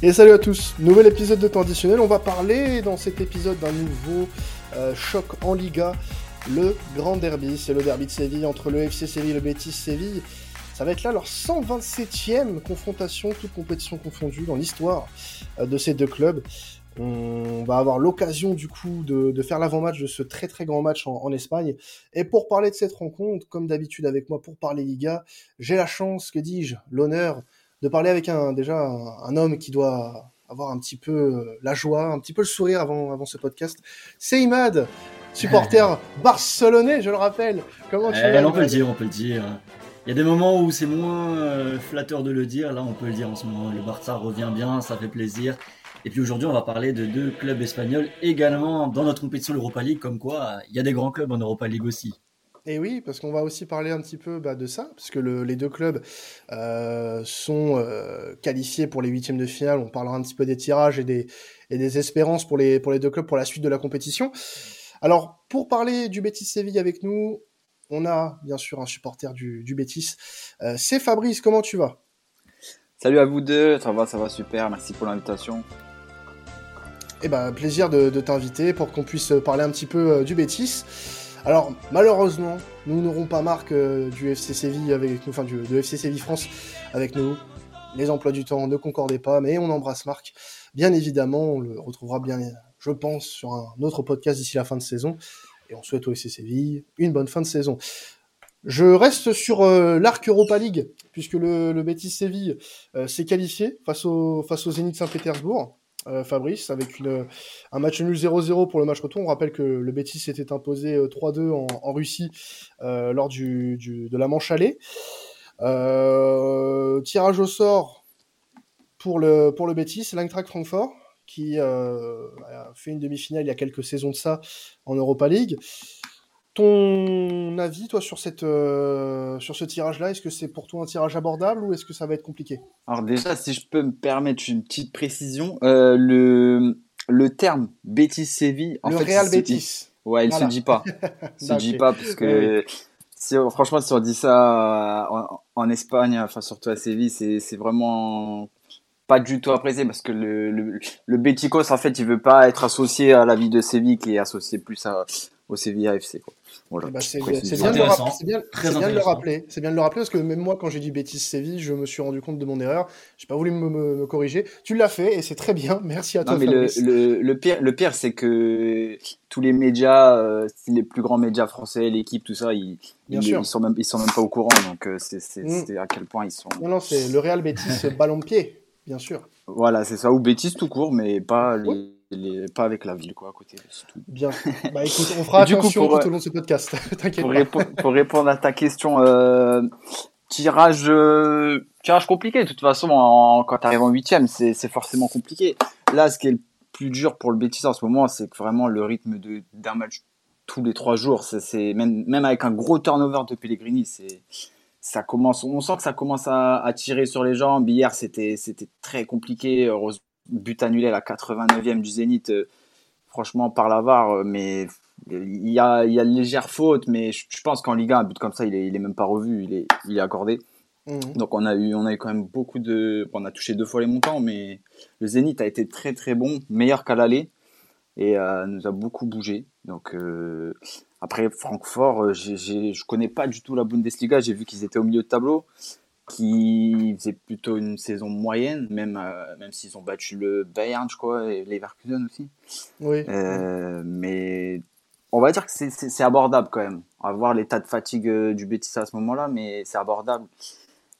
Et salut à tous, nouvel épisode de temps. On va parler dans cet épisode d'un nouveau euh, choc en Liga, le Grand Derby. C'est le derby de Séville entre le FC Séville et le Betis Séville. Ça va être là leur 127e confrontation, toute compétition confondue dans l'histoire euh, de ces deux clubs. On va avoir l'occasion du coup de, faire l'avant-match de ce très très grand match en, Espagne. Et pour parler de cette rencontre, comme d'habitude avec moi pour parler Liga, j'ai la chance, que dis-je, l'honneur de parler avec un déjà un, homme qui doit avoir un petit peu euh, la joie, un petit peu le sourire avant, avant ce podcast. C'est Imad, supporter barcelonais, je le rappelle. Comment tu eh, On peut le dire, on peut le dire. Il y a des moments où c'est moins euh, flatteur de le dire. Là, on peut le dire en ce moment. Le Barça revient bien, ça fait plaisir. Et puis aujourd'hui, on va parler de deux clubs espagnols également dans notre compétition Europa League. Comme quoi, il y a des grands clubs en Europa League aussi. Et oui, parce qu'on va aussi parler un petit peu bah, de ça, parce que les deux clubs euh, sont euh, qualifiés pour les huitièmes de finale. On parlera un petit peu des tirages et des, des espérances pour les, pour les deux clubs pour la suite de la compétition. Alors, pour parler du Betis Séville avec nous, on a bien sûr un supporter du, du Betis. Euh, c'est Fabrice, comment tu vas? Salut à vous deux, ça va, ça va super, merci pour l'invitation. Eh ben, plaisir de, de t'inviter pour qu'on puisse parler un petit peu du Betis. Alors, malheureusement, nous n'aurons pas Marc euh, du FC Séville avec nous, enfin du, FC Séville France avec nous. Les emplois du temps ne concordaient pas, mais on embrasse Marc. Bien évidemment, on le retrouvera bien, je pense, sur un autre podcast d'ici la fin de saison. Et on souhaite au FC Séville une bonne fin de saison. Je reste sur euh, l'arc Europa League, puisque le, le Betis Séville euh, s'est qualifié face au, face au Zénith Saint-Pétersbourg. Euh, Fabrice, avec un match nul 0-0 pour le match retour. On rappelle que le Betis s'était imposé 3-2 euh, en, Russie euh, lors de la manche allée. tirage au sort pour le, pour le Betis, Francfort, qui a fait une demi-finale il y a quelques saisons de ça en Europa League. Ton avis, toi, sur, cette, euh, sur ce tirage-là, est-ce que c'est pour toi un tirage abordable ou est-ce que ça va être compliqué? Alors déjà, si je peux me permettre une petite précision, euh, le, le terme Bétis Séville, en le Real Bétis. Ouais, il ne se dit pas. Il se dit pas parce que si, franchement, si on dit ça en, Espagne, enfin surtout à Séville, c'est vraiment pas du tout apprécié parce que le, le, le Béticos, en fait, il veut pas être associé à la vie de Séville qui est associé plus à, au Sevilla FC. Voilà, eh ben, c'est bien, bien, de le rappeler. C'est bien de le rappeler parce que même moi, quand j'ai dit bêtise Séville, je me suis rendu compte de mon erreur. J'ai pas voulu me, corriger. Tu l'as fait et c'est très bien. Merci à toi. Non, mais le, le, pire, le pire, c'est que tous les médias, euh, les plus grands médias français, l'équipe, tout ça, ils, ils, sont même, ils sont même pas au courant. Donc euh, c'est mm. à quel point ils sont. Non, non, c'est le Real Bétis ballon de pied, bien sûr. Voilà, c'est ça. Ou Bétis tout court, mais pas les pas avec la ville, quoi, à côté. Tout. Bien. Bah écoute, on fera attention tout au long de ce podcast. T'inquiète pour, pour, répondre à ta question, euh, tirage, euh, tirage compliqué. De toute façon, en, quand tu arrives en huitième, c'est forcément compliqué. Là, ce qui est le plus dur pour le Betis en ce moment, c'est que vraiment le rythme d'un match tous les trois jours, c'est même, même avec un gros turnover de Pellegrini, c'est ça commence, on sent que ça commence à, à, tirer sur les jambes. Hier, c'était très compliqué. Heureusement, but annulé à la 89e du Zénith, euh, franchement, par la VAR, euh, mais il y a, il y a légère faute, mais je, pense qu'en Liga, un but comme ça, il est, il est même pas revu, il est, il est accordé. Mhm. Donc on a eu, on a eu quand même beaucoup de, on a touché deux fois les montants, mais le Zénith a été très très bon, meilleur qu'à l'aller et euh, nous a beaucoup bougé. Donc après Francfort, je je connais pas du tout la Bundesliga, j'ai vu qu'ils étaient au milieu de tableau qui faisait plutôt une saison moyenne, même, euh, même s'ils ont battu le Bayern, je crois, et Leverkusen aussi. Oui. Euh, mais on va dire que c'est abordable quand même. On va voir l'état de fatigue euh, du Betis à ce moment-là, mais c'est abordable.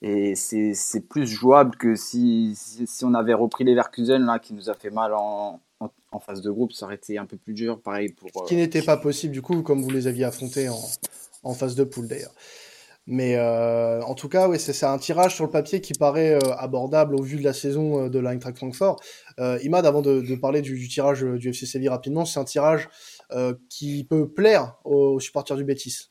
Et c'est plus jouable que si, si, on avait repris Leverkusen, là, qui nous a fait mal en, en, phase de groupe, ça aurait été un peu plus dur, pareil pour... Ce qui n'était pas possible, du coup, comme vous les aviez affrontés en, en phase de poule, d'ailleurs. Mais euh, en tout cas, oui, c'est un tirage sur le papier qui paraît euh, abordable au vu de la saison euh, de l'Eintracht Francfort. Imad, avant de, parler du, tirage du FC Séville rapidement, c'est un tirage qui peut plaire aux, supporters du Betis.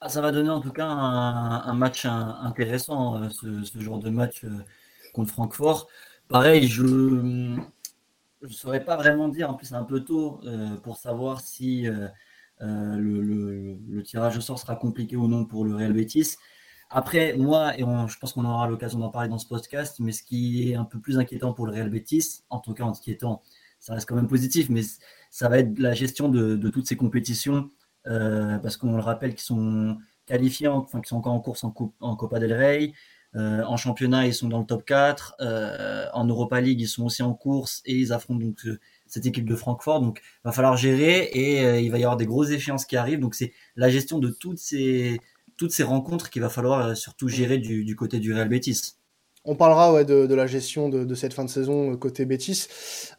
Ah, ça va donner en tout cas un, un match intéressant, ce, ce, genre de match contre Francfort. Pareil, je ne saurais pas vraiment dire, en plus c'est un peu tôt pour savoir si euh, le, tirage au sort sera compliqué ou non pour le Real Betis. Après, moi, et je pense qu'on aura l'occasion d'en parler dans ce podcast, mais ce qui est un peu plus inquiétant pour le Real Betis, en tout cas inquiétant, ça reste quand même positif, mais ça va être la gestion de, toutes ces compétitions, euh, parce qu'on le rappelle qu'ils sont qualifiés, enfin qu'ils sont encore en course en, en Copa del Rey, euh, en championnat ils sont dans le top 4, euh, en Europa League ils sont aussi en course et ils affrontent donc cette équipe de Francfort, donc il va falloir gérer et il va y avoir des grosses échéances qui arrivent, donc c'est la gestion de toutes ces toutes ces rencontres qu'il va falloir surtout gérer du, côté du Real Betis. On parlera ouais, de, la gestion de, cette fin de saison euh, côté Betis.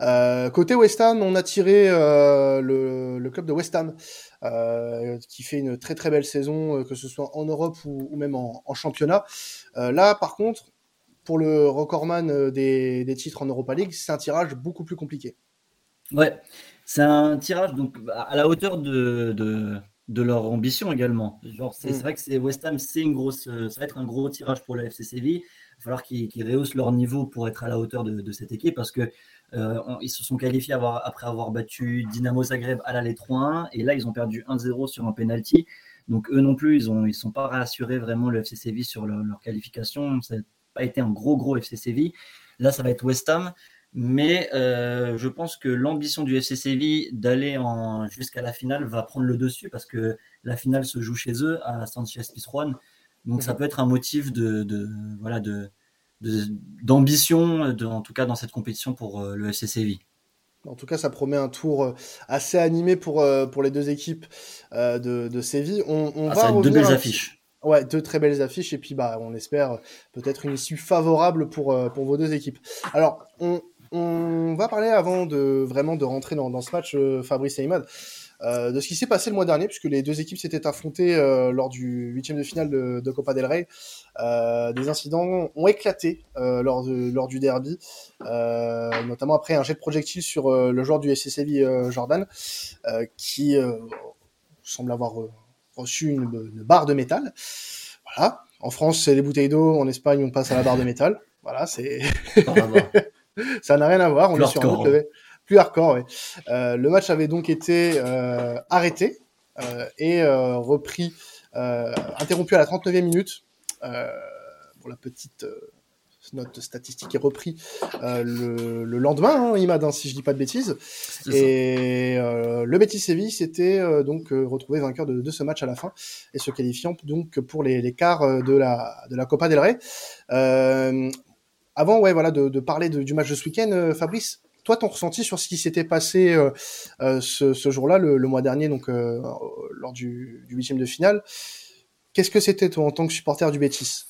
Euh, côté West Ham, on a tiré euh, le, club de West Ham, qui fait une très très belle saison, que ce soit en Europe ou, même en, championnat. là, par contre, pour le recordman des, des titres en Europa League, c'est un tirage beaucoup plus compliqué. Ouais, c'est un tirage donc à la hauteur de, de, leur ambition également. Genre, c'est mm. vrai que c'est West Ham, c'est une grosse, ça va être un gros tirage pour le FC Séville va falloir qu'ils rehaussent leur niveau pour être à la hauteur de, cette équipe parce que euh, ils se sont qualifiés après avoir battu Dynamo Zagreb à l'aller 3-1 et là ils ont perdu 1-0 sur un penalty. Donc eux non plus, ils ne ils sont pas rassurés vraiment le FC Séville sur leur, qualification. Ça n'a pas été un gros gros FC Séville. Là, ça va être West Ham. Mais euh, je pense que l'ambition du FC Séville d'aller jusqu'à la finale va prendre le dessus parce que la finale se joue chez eux à Sanchez Pizjuan. Donc ça mhm. peut être un motif de, voilà de d'ambition, en tout cas dans cette compétition pour euh, le FC Séville. En tout cas, ça promet un tour euh, assez animé pour, pour les deux équipes de, de Séville. On, on ah, va deux belles affiches. Ouais, deux très belles affiches et puis bah on espère peut-être une issue favorable pour, pour vos deux équipes. Alors on, on va parler avant de vraiment de rentrer dans, dans ce match Fabrice et Imad. Euh, de ce qui s'est passé le mois dernier, puisque les deux équipes s'étaient affrontées euh, lors du huitième de finale de, Copa del Rey. Euh, des incidents ont éclaté lors, lors du derby, notamment après un jet de projectile sur le joueur du SC Jordan, qui semble avoir reçu une, barre de métal. Voilà. En France, c'est les bouteilles d'eau. En Espagne, on passe à la barre de métal. Voilà, c'est. ça n'a rien à voir. On est sur un autre plus hardcore, oui. Euh, le match avait donc été euh, arrêté euh, et repris, interrompu à la 39e minute. pour la petite note statistique est repris le, lendemain, hein, Imad, hein, si je dis pas de bêtises. Et le Betis Séville s'était donc retrouvé vainqueur de, ce match à la fin et se qualifiant donc pour les, quarts de la, de la Copa del Rey. Avant, ouais, voilà, de, parler du match de ce week-end, Fabrice, toi, ton ressenti sur ce qui s'était passé euh, euh, ce, jour-là, le, mois dernier, donc euh, lors du huitième de finale, qu'est-ce que c'était toi en tant que supporter du Betis?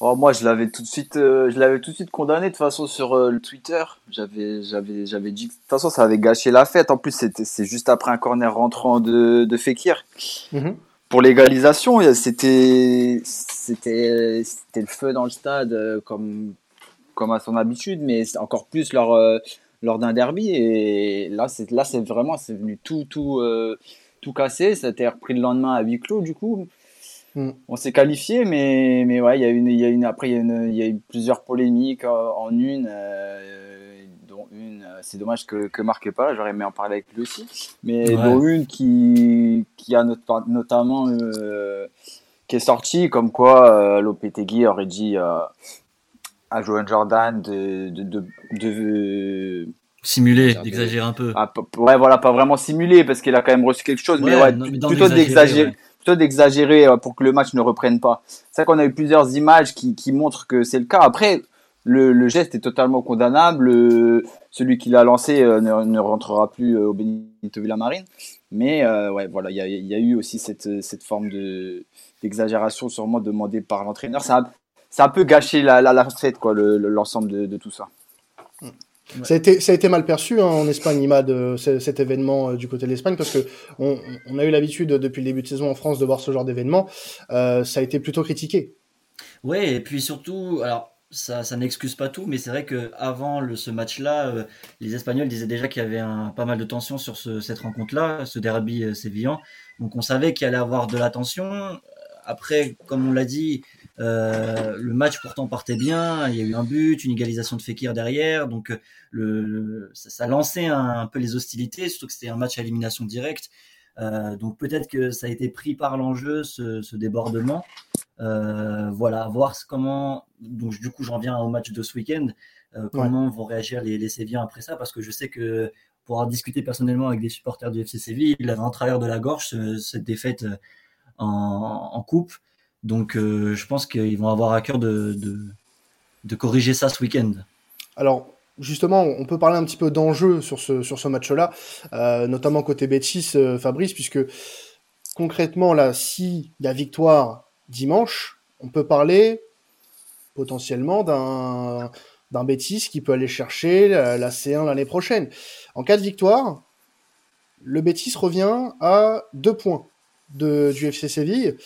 Oh, moi, je l'avais tout de suite, je l'avais tout de suite condamné de toute façon sur le Twitter. J'avais, j'avais, j'avais dit de toute façon ça avait gâché la fête. En plus, c'était, c'est juste après un corner rentrant de, de Fekir. Mm-hmm. Pour l'égalisation, c'était, c'était, c'était le feu dans le stade, comme comme à son habitude, mais encore plus lors, euh, lors d'un derby. Et là, c'est là, c'est vraiment, c'est venu tout, tout, euh, tout casser. Ça a été repris le lendemain à huis clos, du coup. Mm. On s'est qualifié, mais, mais ouais, il y a une, il y a une, après, il y, a il y a eu plusieurs polémiques euh, en une, dont une, c'est dommage que, que Marc pas, j'aurais aimé en parler avec lui aussi, mais dont une qui, qui a notamment, qui est sortie, comme quoi Lopetegui aurait dit à Joan Jordan de, de, de, de simuler, d'exagérer un peu. Ah, ouais, voilà, pas vraiment simuler parce qu'il a quand même reçu quelque chose, mais ouais, plutôt d'exagérer. Plutôt d'exagérer euh, pour que le match ne reprenne pas. C'est vrai qu'on a eu plusieurs images qui, qui montrent que c'est le cas. Après, le, le, geste est totalement condamnable. celui qui l'a lancé euh, ne, ne, rentrera plus euh, au Benito Villamarine. Mais ouais, voilà, il y a, y a, eu aussi cette, cette forme de d'exagération sûrement demandée par l'entraîneur. Ça, ça a un peu gâché la, la, fête, quoi, l'ensemble de, tout ça. Ça, a été, ça a été mal perçu hein, en Espagne, Imad, euh, cet événement euh, du côté de l'Espagne, parce que on, a eu l'habitude depuis le début de saison en France de voir ce genre d'événement. Euh, ça a été plutôt critiqué. Oui, et puis surtout, alors ça, ça n'excuse pas tout, mais c'est vrai que avant le, ce match-là, les Espagnols disaient déjà qu'il y avait un, pas mal de tension sur ce, cette rencontre-là, ce derby sévillan. Donc on savait qu'il allait avoir de la tension. Après, comme on l'a dit, euh, le match pourtant partait bien, il y a eu un but, une égalisation de Fekir derrière, donc euh, le, ça, ça lançait un, peu les hostilités, surtout que c'était un match à élimination directe. Donc peut-être que ça a été pris par l'enjeu, ce, débordement. voilà, voir comment. Donc du coup, j'en viens au match de ce week-end. comment vont réagir les, les Séviens après ça? Parce que je sais que pour avoir discuté personnellement avec des supporters du FC Séville, il avait en travers de la gorge cette défaite en, coupe. Donc je pense qu'ils vont avoir à cœur de, de corriger ça ce week-end. Alors, justement, on peut parler un petit peu d'enjeu sur ce, sur ce match-là, euh, notamment côté Betis, euh, Fabrice, puisque concrètement, là, s'il y a victoire dimanche, on peut parler potentiellement d'un d'un Betis qui peut aller chercher la, C1 l'année prochaine. En cas de victoire, le Betis revient à deux points de, du FC Séville,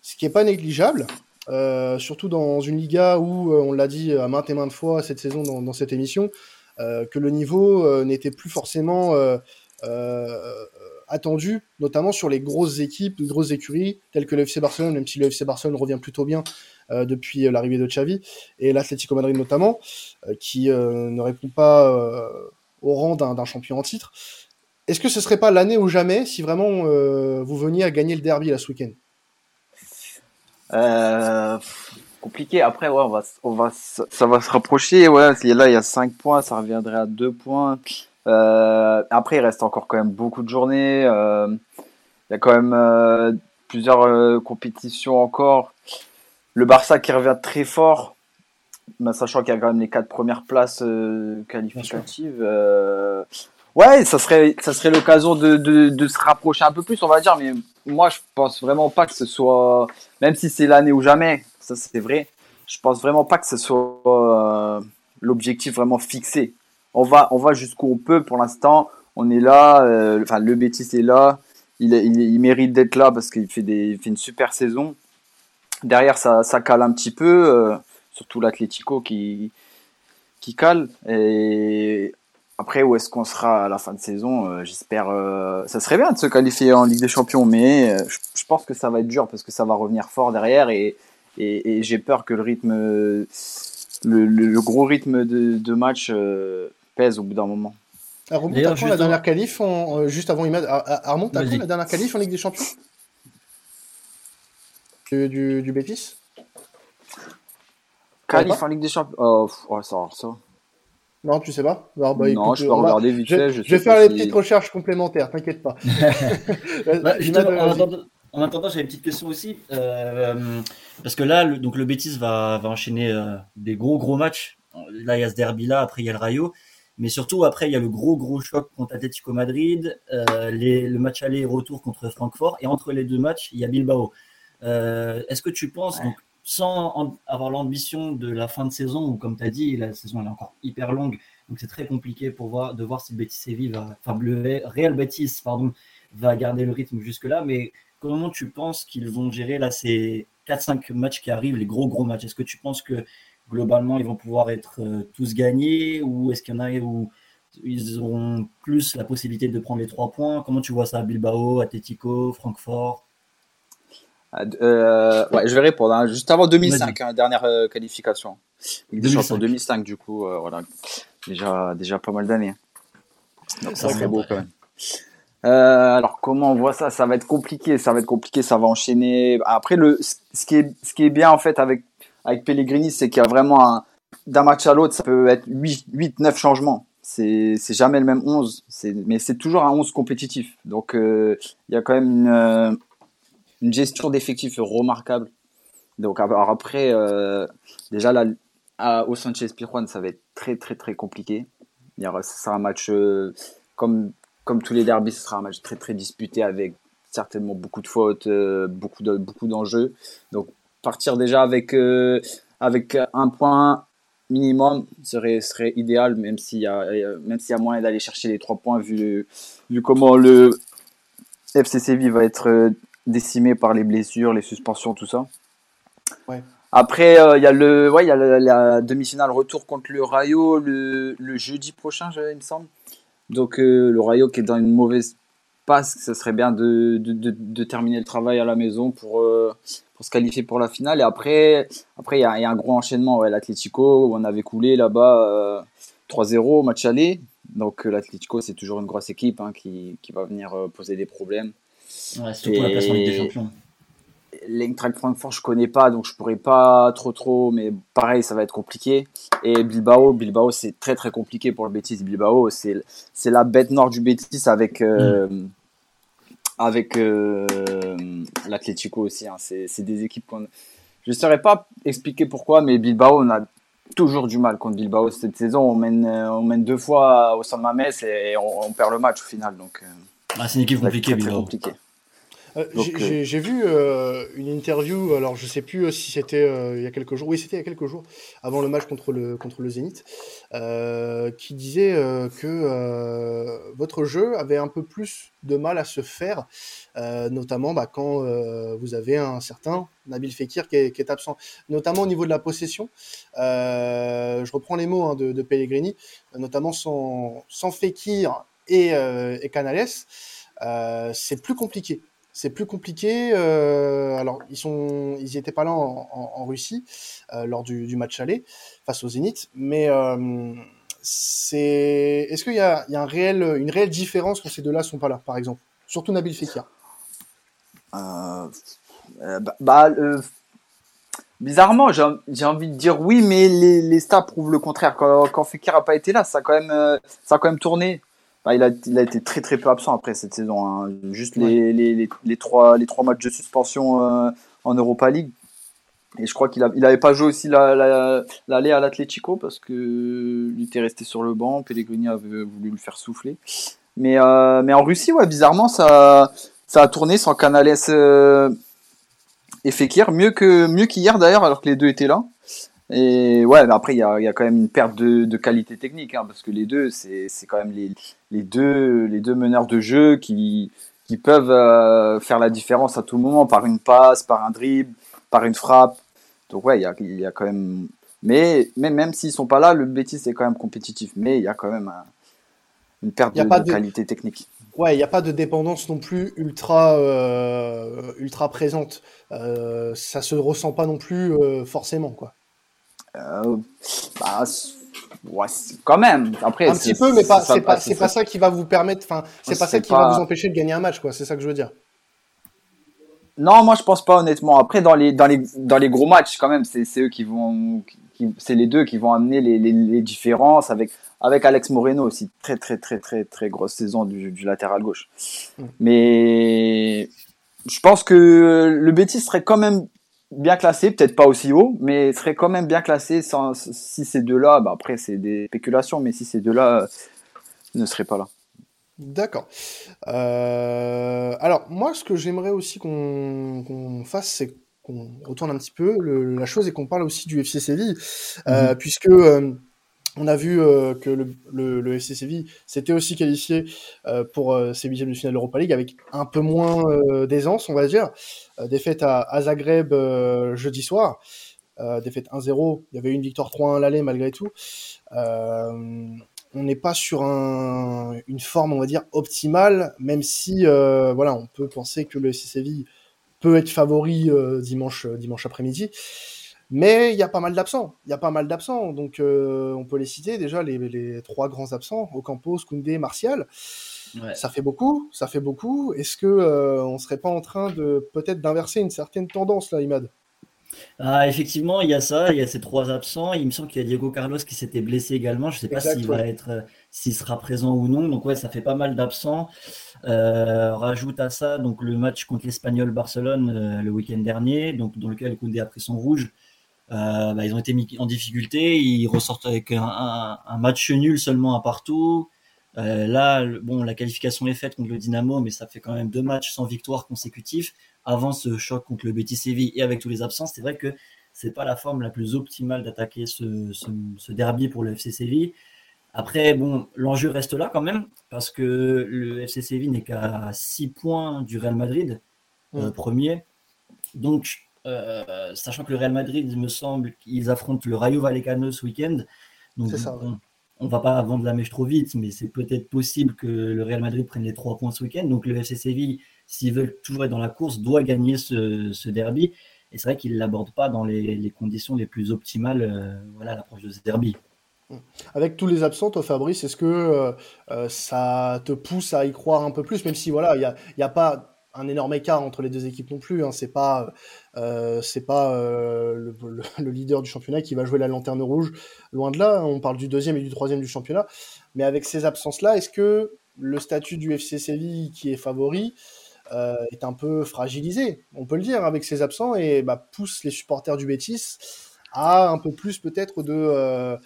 ce qui n'est pas négligeable. Euh, surtout dans une Liga où, euh, on l'a dit à maintes et maintes fois cette saison dans, cette émission, euh, que le niveau n'était plus forcément attendu, notamment sur les grosses équipes, les grosses écuries, telles que le FC Barcelone, même si le FC Barcelone revient plutôt bien depuis l'arrivée de Xavi, et l'Atlético Madrid notamment, qui ne répond pas au rang d'un champion en titre. Est-ce que ce serait pas l'année ou jamais si vraiment vous veniez à gagner le derby là ce week-end? Euh, compliqué. Après, ouais, on va, on va, ça va se rapprocher. Ouais, là, il y a 5 points, ça reviendrait à 2 points. Euh, après, il reste encore quand même beaucoup de journées. Euh, il y a quand même euh, plusieurs euh, compétitions encore. Le Barça qui revient très fort, mais sachant qu'il y a quand même les 4 premières places qualificatives. Ouais, ça serait, ça serait l'occasion de, de, de, se rapprocher un peu plus, on va dire. Mais moi, je pense vraiment pas que ce soit, même si c'est l'année ou jamais, ça c'est vrai. Je pense vraiment pas que ce soit euh, l'objectif vraiment fixé. On va, on va jusqu'où on peut pour l'instant. On est là. Euh, enfin, le Betis est là. Il, il, mérite d'être là parce qu'il fait des, fait une super saison. Derrière, ça, ça cale un petit peu, euh, surtout l'Atlético qui, qui cale. Et après, où est-ce qu'on sera à la fin de saison euh, J'espère. Euh, ça serait bien de se qualifier en Ligue des Champions, mais euh, je, pense que ça va être dur parce que ça va revenir fort derrière et, et, j'ai peur que le rythme, le, le, gros rythme de, de match pèse au bout d'un moment. Armand, t'as quand la dernière qualif en, juste avant Imad Armand, t'as quand la dernière qualif en Ligue des Champions? Du, du, du Bétis Qualif en Ligue des Champions Oh, oh ça, ça. Non, tu sais pas bah, Non, je peux regarder vite fait. Je, vais faire les petites recherches complémentaires, t'inquiète pas. Bah, en, attendant, j'avais une petite question aussi. Euh, parce que là, le, donc le Betis va, va enchaîner euh, des gros gros matchs. Là, il y a ce derby-là, après il y a le Rayo. Mais surtout, après, il y a le gros gros choc contre Atletico Madrid, euh, les, le match aller et retour contre Francfort. Et entre les deux matchs, il y a Bilbao. Est-ce que tu penses, donc, sans avoir l'ambition de la fin de saison, où comme tu as dit, la saison elle est encore hyper longue, donc c'est très compliqué pour voir, de voir si Betis Séville va, enfin Real Betis, pardon, va garder le rythme jusque-là, mais comment tu penses qu'ils vont gérer là ces 4-5 matchs qui arrivent, les gros gros matchs? Est-ce que tu penses que globalement ils vont pouvoir être euh, tous gagnés ou est-ce qu'il y en a où ils auront plus la possibilité de prendre les 3 points? Comment tu vois ça Bilbao, Atletico, Francfort? Euh, ouais, je vais répondre. Hein. Juste avant 2005, hein, dernière euh, qualification. 2005. 2005, du coup, euh, voilà. Déjà, déjà pas mal d'années. Donc ça serait beau quand même. Euh, alors comment on voit ça? Ça va être compliqué, ça va être compliqué, ça va enchaîner. Après, le, ce qui est, ce qui est bien en fait avec avec Pellegrini, c'est qu'il y a vraiment un d'un match à l'autre, ça peut être 8, 8 9 changements. C'est c'est jamais le même 11, c'est mais c'est toujours un 11 compétitif. Donc il y a quand même une une gestion d'effectifs remarquable. Donc alors après, euh, déjà là, au Sanchez Pirjuan, ça va être très très très compliqué. Aura, ce sera un match euh, comme comme tous les derbys, ce sera un match très très disputé avec certainement beaucoup de fautes, euh, beaucoup de beaucoup d'enjeux. Donc partir déjà avec avec un point minimum serait serait idéal, même s'il y a y a moyen d'aller chercher les trois points vu vu comment le FC Séville va être décimé par les blessures, les suspensions, tout ça. Après, euh, il y a le, ouais, y a la, demi-finale retour contre le Rayo le, le jeudi prochain, il me semble. Donc euh, le Rayo qui est dans une mauvaise passe, ce serait bien de, de, de, terminer le travail à la maison pour, euh, pour se qualifier pour la finale. Et après, après il y a, y a un gros enchaînement. Ouais, L'Atlético, on avait coulé là-bas 3-0 match aller. Donc l'Atlético, c'est toujours une grosse équipe hein, qui, qui va venir poser des problèmes. Ouais, surtout la place en Ligue des Champions. L'Eintracht Francfort, je connais pas, donc je pourrais pas trop trop, mais pareil, ça va être compliqué. Et Bilbao, Bilbao, c'est très très compliqué pour le Betis. Bilbao, c'est c'est la bête nord du Betis avec euh, mm. avec euh, l'Atlético aussi. Hein. C'est des équipes qu'on je ne saurais pas expliquer pourquoi, mais Bilbao, on a toujours du mal contre Bilbao cette saison. On mène, on mène deux fois au San Mames et on, perd le match au final. Donc, euh, ah, c'est une équipe compliquée, Bilbao. Compliqué. Euh, euh, j'ai vu euh, une interview, alors je sais plus si c'était il y a quelques jours, oui c'était il y a quelques jours, avant le match contre le, contre le Zénith, qui disait que votre jeu avait un peu plus de mal à se faire, notamment bah, quand vous avez un certain Nabil Fekir qui est, absent, notamment au niveau de la possession. je reprends les mots hein, de, Pellegrini, notamment sans, sans Fekir et, et Canales, c'est plus compliqué c'est plus compliqué. Euh, alors, ils sont, ils étaient pas là en, Russie euh, lors du, match aller face au Zénith, mais euh, c'est, est-ce qu'il y a, un réel, une réelle différence quand ces deux-là sont pas là, par exemple, surtout Nabil Fekir. bah, bah bizarrement, j'ai envie de dire oui, mais les, les stats prouvent le contraire. Quand, quand Fekir a pas été là, ça a quand même, ça a quand même tourné. Bah, il, a, il, a, été très très peu absent après cette saison. Hein. Juste les, les, les, trois, les trois matchs de suspension euh, en Europa League. Et je crois qu'il n'avait il pas joué aussi l'aller la, à l'Atlético parce qu'il était resté sur le banc. Pellegrini avait voulu le faire souffler. Mais, euh, mais en Russie, ouais, bizarrement, ça, ça a tourné sans Canales euh, et Fekir. Mieux qu'hier d'ailleurs, alors que les deux étaient là. Et ouais, mais après, il y a, y a, quand même une perte de, de qualité technique, hein, parce que les deux, c'est quand même les, les, deux, les deux meneurs de jeu qui, qui peuvent euh, faire la différence à tout moment par une passe, par un dribble, par une frappe. Donc ouais, il y a, y a, quand même. Mais, mais même s'ils sont pas là, le Betis est quand même compétitif. Mais il y a quand même une perte de, de, qualité technique. Ouais, il n'y a pas de dépendance non plus ultra, euh, ultra présente. Euh, ça se ressent pas non plus euh, forcément, quoi. Euh, bah, ouais, quand même. Après, un petit peu, mais pas, c'est pas, pas, ça qui va vous permettre. Enfin, c'est pas ça qui va vous empêcher de gagner un match, quoi. C'est ça que je veux dire. Non, moi je pense pas honnêtement. Après, dans les dans les dans les gros matchs, quand même, c'est eux qui vont, c'est les deux qui vont amener les, les, les, différences avec avec Alex Moreno aussi très très très très très grosse saison du, du latéral gauche. Mm. Mais je pense que le Betis serait quand même bien classé, peut-être pas aussi haut, mais serait quand même bien classé sans, si ces deux-là, bah après c'est des spéculations, mais si ces deux-là euh, ne seraient pas là. D'accord. Euh, alors moi, ce que j'aimerais aussi qu'on fasse, c'est qu'on retourne un petit peu la chose et qu'on parle aussi du FC Séville, euh, mhm. puisque on a vu euh, que le, le, le, s'était aussi qualifié euh, pour euh, ses huitièmes de finale d'Europa League avec un peu moins d'aisance, on va dire. défaite à, Zagreb jeudi soir, défaite 1-0. Il y avait une victoire 3-1 à l'aller malgré tout. on n'est pas sur un, une forme, on va dire, optimale, même si, voilà, on peut penser que le FC peut être favori dimanche, dimanche après-midi. Mais il y a pas mal d'absents. Il y a pas mal d'absents. Donc, euh, on peut les citer déjà, les, les trois grands absents Ocampos, Koundé, Martial. Ça fait beaucoup. Ça fait beaucoup. Est-ce que euh, on serait pas en train de peut-être d'inverser une certaine tendance là, Imad? Ah, effectivement, il y a ça, il y a ces trois absents. Il me semble qu'il y a Diego Carlos qui s'était blessé également. Je ne sais pas s'il va être, euh, s'il sera présent ou non. Donc ouais, ça fait pas mal d'absents. Euh, rajoute à ça donc le match contre l'Espagnol Barcelone le week-end dernier, donc dans lequel Koundé a pris son rouge. Euh, bah, ils ont été mis en difficulté. Ils ressortent avec un, un, match nul seulement à partout. Euh, là, bon, la qualification est faite contre le Dynamo, mais ça fait quand même deux matchs sans victoire consécutifs avant ce choc contre le Betis Séville et avec tous les absences. C'est vrai que c'est pas la forme la plus optimale d'attaquer ce, ce, ce, derby pour le FC Séville. Après, bon, l'enjeu reste là quand même parce que le FC Séville n'est qu'à 6 points du Real Madrid, euh, premier. Donc, euh, sachant que le Real Madrid, il me semble qu'ils affrontent le Rayo Vallecano ce week-end. Donc, on, ne va pas vendre la mèche trop vite, mais c'est peut-être possible que le Real Madrid prenne les trois points ce week-end. Donc, le FC Séville, s'ils veulent toujours être dans la course, doit gagner ce, derby. Et c'est vrai qu'il ne l'aborde pas dans les, conditions les plus optimales euh, voilà, à l'approche de ce derby. Avec tous les absents, toi Fabrice, est-ce que euh, ça te pousse à y croire un peu plus, même si voilà, il n'y a, y a pas un énorme écart entre les deux équipes non plus. Hein. C'est pas, euh, c'est pas euh, le, leader du championnat qui va jouer la lanterne rouge. Loin de là, on parle du deuxième et du troisième du championnat. Mais avec ces absences-là, est-ce que le statut du FC Séville, qui est favori, euh, est un peu fragilisé? On peut le dire avec ses absents et bah, pousse les supporters du Bétis à un peu plus peut-être de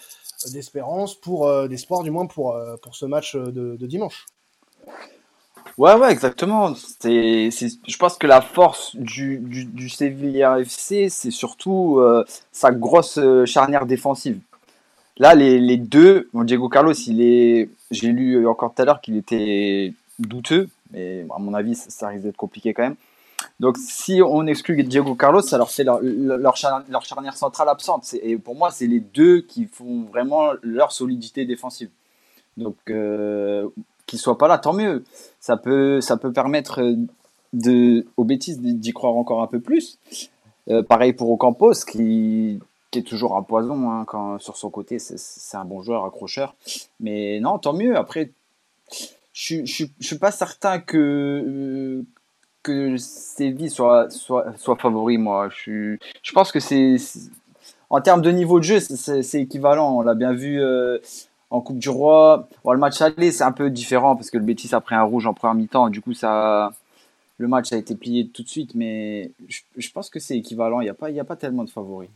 d'espérance pour d'espoir du moins pour pour ce match de dimanche. Ouais, ouais, exactement. C'est, je pense que la force du, du, du Sevilla FC, c'est surtout euh, sa grosse euh, charnière défensive. Là, les, les deux, bon, Diego Carlos, il est, j'ai lu encore tout à l'heure qu'il était douteux, mais à mon avis, ça, risque d'être compliqué quand même. Donc, si on exclut Diego Carlos, alors c'est leur, leur, charnière, centrale absente. Et pour moi, c'est les deux qui font vraiment leur solidité défensive. Donc, euh, qu'il soit pas là, tant mieux. Ça peut, ça peut permettre euh, de, aux bêtises d'y croire encore un peu plus. Euh, pareil pour Ocampos, qui, qui est toujours un poison hein, quand, sur son côté. C'est un bon joueur, accrocheur. Mais non, tant mieux. Après, je je suis pas certain que, euh, que Séville soit, soit, soit favori, moi. Je, je pense que c'est. En termes de niveau de jeu, c'est équivalent. On l'a bien vu en Coupe du Roi. le match aller, c'est un peu différent parce que le Betis a pris un rouge en première mi-temps. Du coup, ça, le match a été plié tout de suite. Mais je, pense que c'est équivalent. Il n'y a, pas, a pas tellement de favoris.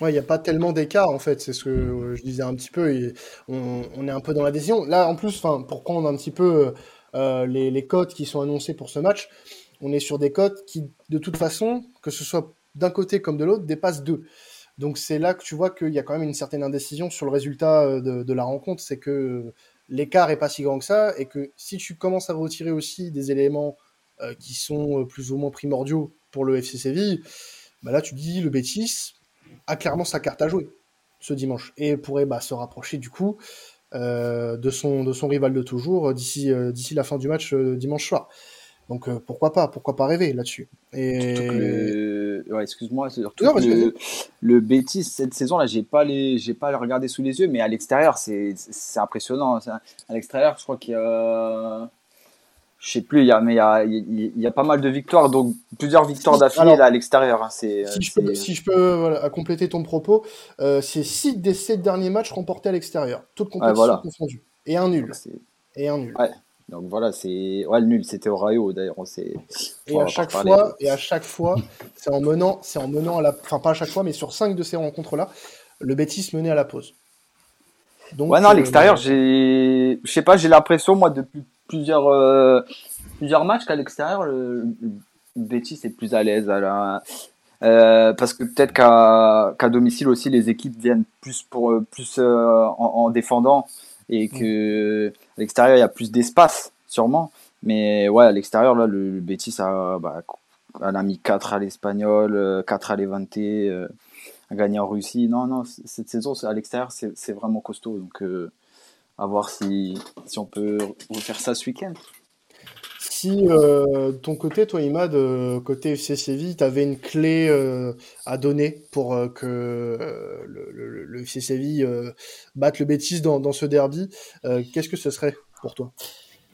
Ouais, il n'y a pas tellement d'écart en fait, c'est ce que je disais un petit peu. on, est un peu dans la décision. Là, en plus, pour prendre un petit peu euh, les, les cotes qui sont annoncées pour ce match, on est sur des cotes qui, de toute façon, que ce soit d'un côté comme de l'autre, dépassent deux. Donc c'est là que tu vois qu'il y a quand même une certaine indécision sur le résultat euh, de, la rencontre, c'est que l'écart est pas si grand que ça, et que si tu commences à retirer aussi des éléments euh, qui sont euh, plus ou moins primordiaux pour le FC Séville, bah là tu dis le Betis a clairement sa carte à jouer ce dimanche et pourrait bah, se rapprocher du coup de, son, rival de toujours d'ici la fin du match dimanche soir. Donc pourquoi pas, pourquoi pas rêver là-dessus. Et excuse-moi, surtout le, le Betis cette saison là, j'ai pas les, j'ai pas le regarder sous les yeux, mais à l'extérieur c'est, c'est impressionnant. À l'extérieur, je crois qu'il y a, je sais plus, il y a, mais il y a, il y a pas mal de victoires, donc plusieurs victoires d'affilée à l'extérieur. Hein, c'est, si, je peux, si je peux compléter ton propos, euh, c'est 6 des 7 derniers matchs remportés à l'extérieur, toutes compétitions confondues, et un nul. Et un nul. Ouais. Donc voilà, c'est ouais, le nul, c'était au Rayo d'ailleurs. Et à chaque fois, et à chaque fois, c'est en menant, c'est en menant à la, enfin pas à chaque fois, mais sur cinq de ces rencontres-là, le Betis menait à la pause. Donc, ouais non, à euh, l'extérieur, j'ai, je sais pas, j'ai l'impression moi depuis plusieurs euh, plusieurs matchs qu'à l'extérieur, le, Betis est plus à l'aise à la, euh, parce que peut-être qu'à domicile aussi, les équipes viennent plus pour plus en, défendant et mm. que à l'extérieur il y a plus d'espace sûrement. Mais ouais à l'extérieur là le, le Betis a, bah, a mis 4 à l'Espagnol 4 euh, à l'Evante euh, a gagné en Russie. Non non cette saison à l'extérieur c'est vraiment costaud. Donc euh, à voir si, si on peut refaire ça ce week-end si euh, ton côté, toi, Imad, de côté FC Séville, tu avais une clé euh, à donner pour euh, que le, le, FC Séville batte le Betis dans, dans ce derby, qu'est-ce que ce serait pour toi?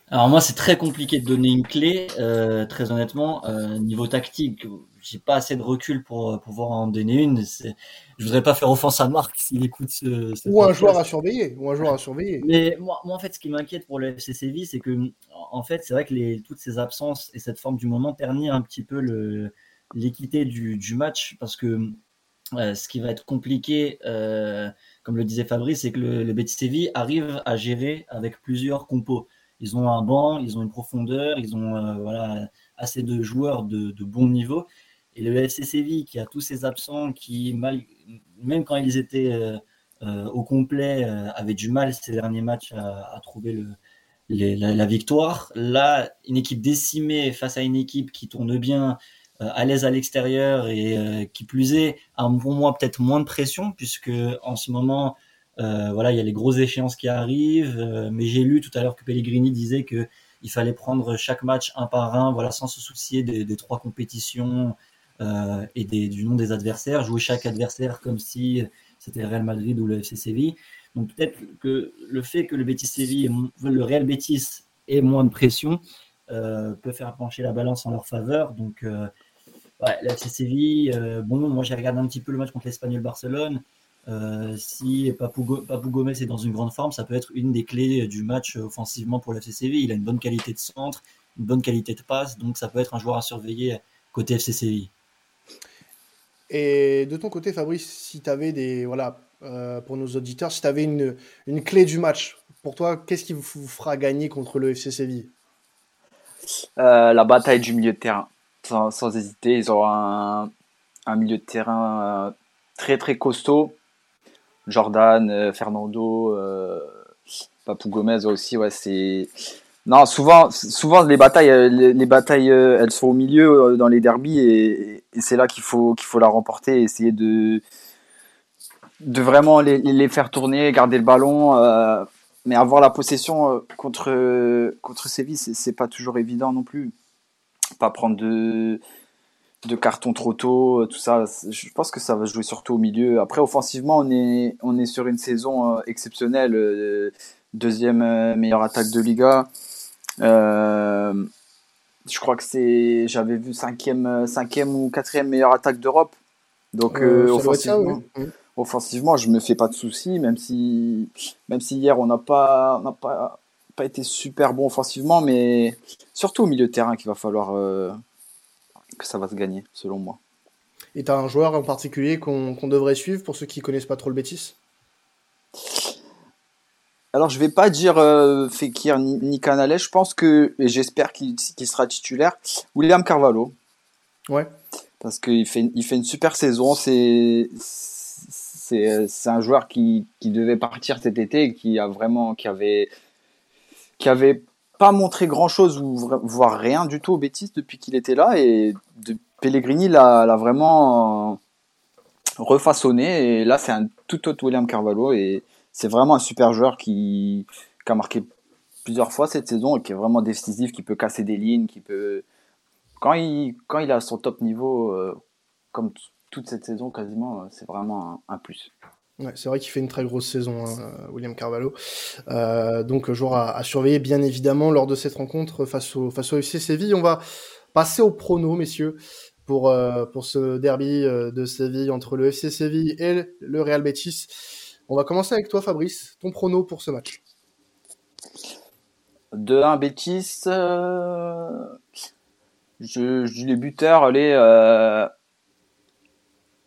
Alors moi, c'est très compliqué de donner une clé, très honnêtement. niveau tactique, j'ai pas assez de recul pour euh, pouvoir en donner une. Je voudrais pas faire offense à Marc s'il écoute ce. Ou un joueur à surveiller. Ou un joueur à surveiller. Mais moi, moi en fait, ce qui m'inquiète pour le FC Séville, c'est que, en fait, c'est vrai que les, toutes ces absences et cette forme du moment ternit un petit peu le, l'équité du, du match parce que euh, ce qui va être compliqué, euh, comme le disait Fabrice, c'est que le, le Betis Séville arrive à gérer avec plusieurs compos. Ils ont un banc, ils ont une profondeur, ils ont voilà assez de joueurs de, de bon niveau et le FC Séville, qui a tous ses absents, qui, même quand ils étaient euh, euh, au complet, euh, avait du mal ces derniers matchs à, trouver la, victoire. Là, une équipe décimée face à une équipe qui tourne bien, à l'aise à l'extérieur et qui plus est, a pour moi peut-être moins de pression, puisque en ce moment, voilà, il y a les grosses échéances qui arrivent. mais j'ai lu tout à l'heure que Pellegrini disait que il fallait prendre chaque match un par un, voilà, sans se soucier des trois compétitions euh, et du nom des adversaires, jouer chaque adversaire comme si c'était le Real Madrid ou le FC Séville. Donc peut-être que le fait que le le Real Betis ait moins de pression, peut faire pencher la balance en leur faveur. Donc, ouais, la FC Séville, bon, moi j'ai regardé un petit peu le match contre l'Espagnol Barcelone. si Papou, Gomez est dans une grande forme, ça peut être une des clés du match offensivement pour la FC Séville. Il a une bonne qualité de centre, une bonne qualité de passe, donc ça peut être un joueur à surveiller côté FC Séville. Et de ton côté, Fabrice, si tu avais des. Voilà, euh, pour nos auditeurs, si tu avais une, une, clé du match, pour toi, qu'est-ce qui vous fera gagner contre le FC Séville? Euh, La bataille du milieu de terrain. Sans, hésiter, ils ont un, un, milieu de terrain euh, très très costaud. Jordan, Fernando, Papou Gomez aussi, ouais, c'est non, souvent, souvent les batailles, euh, les, euh, elles sont au milieu euh, dans les derbies et, c'est là qu'il faut qu'il faut la remporter, essayer de vraiment les, faire tourner, garder le ballon, mais avoir la possession contre contre Séville, c'est pas toujours évident non plus. Pas prendre de cartons trop tôt, tout ça. Je pense que ça va jouer surtout au milieu. Après, offensivement, on est on est sur une saison exceptionnelle, deuxième meilleure attaque de Liga. Euh, je crois que c'est, j'avais vu cinquième, cinquième ou quatrième meilleure attaque d'Europe. Donc euh, offensivement, mm. offensivement, je me fais pas de soucis, même si, même si hier on n'a pas, n'a pas, pas été super bon offensivement, mais surtout au milieu de terrain qu'il va falloir euh, que ça va se gagner, selon moi. Et tu as un joueur en particulier qu'on devrait suivre pour ceux qui connaissent pas trop le Bétis alors, je vais pas dire euh, Fekir ni, Canales. Je pense que, et j'espère qu'il sera titulaire, William Carvalho. Ouais. Parce qu'il fait, il fait une super saison. C'est, c'est, un joueur qui, qui, devait partir cet été et qui a vraiment, qui avait, qui avait pas montré grand chose ou voire rien du tout au Betis depuis qu'il était là. Et de, Pellegrini l'a vraiment refaçonné. Et là, c'est un tout autre William Carvalho. Et, c'est vraiment un super joueur qui, a marqué plusieurs fois cette saison et qui est vraiment décisif, qui peut casser des lignes, qui peut. Quand il, quand il a son top niveau, euh, comme toute cette saison quasiment, euh, c'est vraiment un, plus. Ouais, c'est vrai qu'il fait une très grosse saison, hein, William Carvalho. Euh, donc, joueur à, surveiller, bien évidemment, lors de cette rencontre face au, face au FC Séville. On va passer au prono, messieurs, pour, pour ce derby de Séville entre le FC Séville et le Real Betis. On va commencer avec toi, Fabrice. Ton prono pour ce match 2-1 Bétis. Euh, je, dis les buteurs, allez. Euh,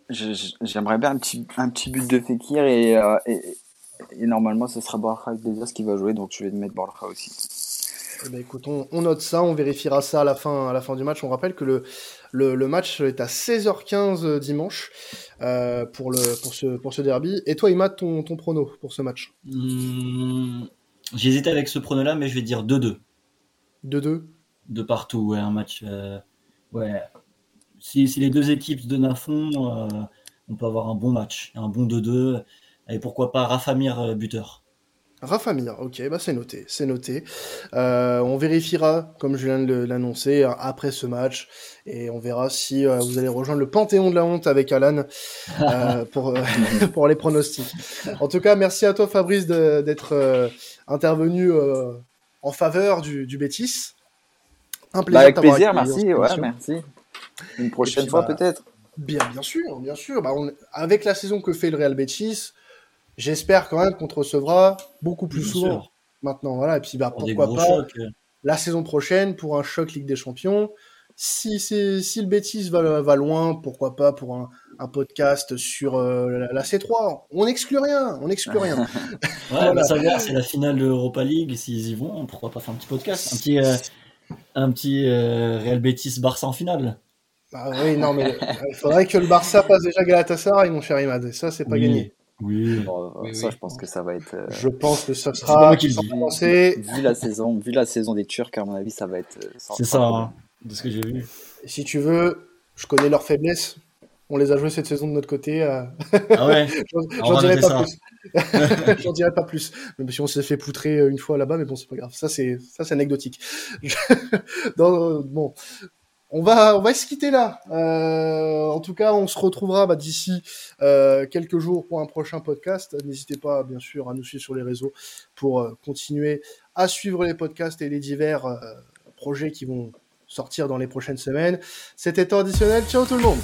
j'aimerais bien un petit, but de Fekir et, euh, normalement ce sera Borja ce qui va jouer, donc je vais mettre Borja aussi. Eh ben, écoute, on, note ça, on vérifiera ça à la fin, à la fin du match. On rappelle que le, le, match est à 16h15 euh, dimanche euh, pour, le, pour, ce, pour ce derby. Et toi, Imad, ton, ton prono pour ce match? Hmm, J'hésite avec ce prono-là, mais je vais dire 2-2. 2-2 De partout, ouais, un match. Euh, ouais. Si, si, les deux équipes se donnent à fond, on peut avoir un bon match, un bon 2-2. Et pourquoi pas Rafamir buteur Rafa Mir, ok, bah c'est noté, c'est noté. Euh, on vérifiera, comme je viens de l'annoncer, après ce match, et on verra si euh, vous allez rejoindre le Panthéon de la honte avec Alan euh, pour, pour les pronostics. En tout cas, merci à toi Fabrice d'être intervenu en faveur du, du Bétis. Un plaisir. Bah, avec plaisir, merci, ouais, merci. Une prochaine fois bah, peut-être. Bien, bien sûr, bien sûr. Bah, on, avec la saison que fait le Real Betis, J'espère quand même qu'on te recevra beaucoup plus souvent maintenant. Voilà. Et puis, bah, pourquoi pas euh. la saison prochaine pour un choc Ligue des Champions. Si, si le bêtise va, va loin, pourquoi pas pour un, un podcast sur euh, la, C3. On n'exclut rien, on n'exclut rien. ouais, bah, c'est la finale de Europa League. S'ils y vont, pourquoi pas faire un petit podcast, un petit, euh, un petit Real Betis Barça en finale. Bah oui, non, mais il faudrait que le Barça passe déjà Galatasaray, mon cher Imad. Ça, c'est pas gagné. Oui. ça, je pense que ça va être. Euh, je pense que ça sera. Vu la saison, vu la saison des Turcs, à mon avis, ça va être. Euh, c'est ça, hein, de ce que j'ai vu. si tu veux, je connais leurs faiblesses. On les a joués cette saison de notre côté. Euh. Ah ouais. J'en dirai pas plus. J'en dirai pas plus. Même si on s'est fait poutrer une fois là-bas, mais bon, c'est pas grave. Ça, c'est ça, c'est anecdotique. bon, on va, se quitter là. Euh, en tout cas, on se retrouvera bah, d'ici euh, quelques jours pour un prochain podcast. N'hésitez pas, bien sûr, à nous suivre sur les réseaux pour euh, continuer à suivre les podcasts et les divers projets qui vont sortir dans les prochaines semaines. C'était temps additionnel. Ciao tout le monde